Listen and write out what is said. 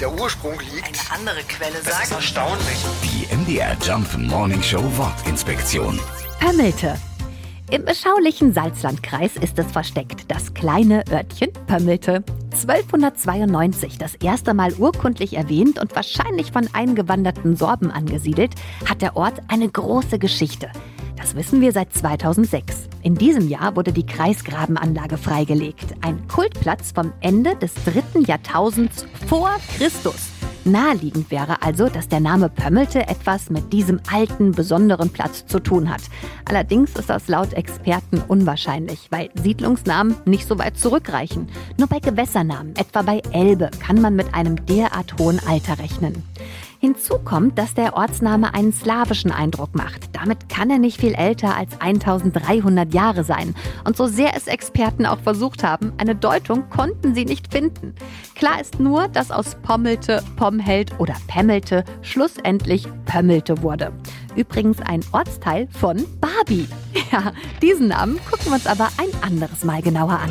der Ursprung liegt. Eine andere Quelle Das ist sagt, erstaunlich. Die MDR Jump Morning Show Wortinspektion. Pömmelte. Im beschaulichen Salzlandkreis ist es versteckt, das kleine Örtchen Pömmelte. 1292 das erste Mal urkundlich erwähnt und wahrscheinlich von eingewanderten Sorben angesiedelt, hat der Ort eine große Geschichte. Das wissen wir seit 2006. In diesem Jahr wurde die Kreisgrabenanlage freigelegt. Ein Kultplatz vom Ende des dritten Jahrtausends vor Christus. Naheliegend wäre also, dass der Name Pömmelte etwas mit diesem alten, besonderen Platz zu tun hat. Allerdings ist das laut Experten unwahrscheinlich, weil Siedlungsnamen nicht so weit zurückreichen. Nur bei Gewässernamen, etwa bei Elbe, kann man mit einem derart hohen Alter rechnen. Hinzu kommt, dass der Ortsname einen slawischen Eindruck macht. Damit kann er nicht viel älter als 1300 Jahre sein. Und so sehr es Experten auch versucht haben, eine Deutung konnten sie nicht finden. Klar ist nur, dass aus Pommelte, Pomheld oder Pemmelte schlussendlich Pömmelte wurde. Übrigens ein Ortsteil von Barbie. Ja, diesen Namen gucken wir uns aber ein anderes Mal genauer an.